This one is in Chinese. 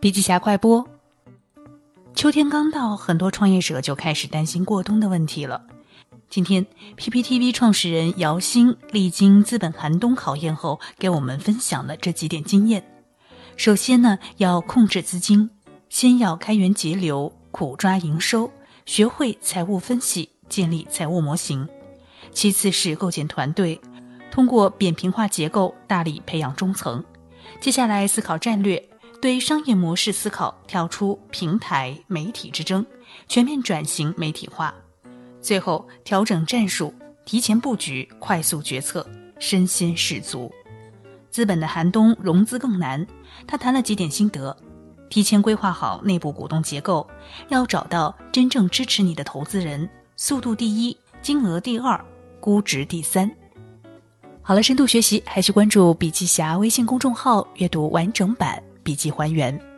笔记侠快播。秋天刚到，很多创业者就开始担心过冬的问题了。今天，PPTV 创始人姚鑫历经资本寒冬考验后，给我们分享了这几点经验。首先呢，要控制资金，先要开源节流，苦抓营收，学会财务分析，建立财务模型。其次是构建团队，通过扁平化结构，大力培养中层。接下来思考战略。对商业模式思考，跳出平台媒体之争，全面转型媒体化。最后调整战术，提前布局，快速决策，身先士卒。资本的寒冬，融资更难。他谈了几点心得：提前规划好内部股东结构，要找到真正支持你的投资人，速度第一，金额第二，估值第三。好了，深度学习还需关注笔记侠微信公众号，阅读完整版。笔记还原。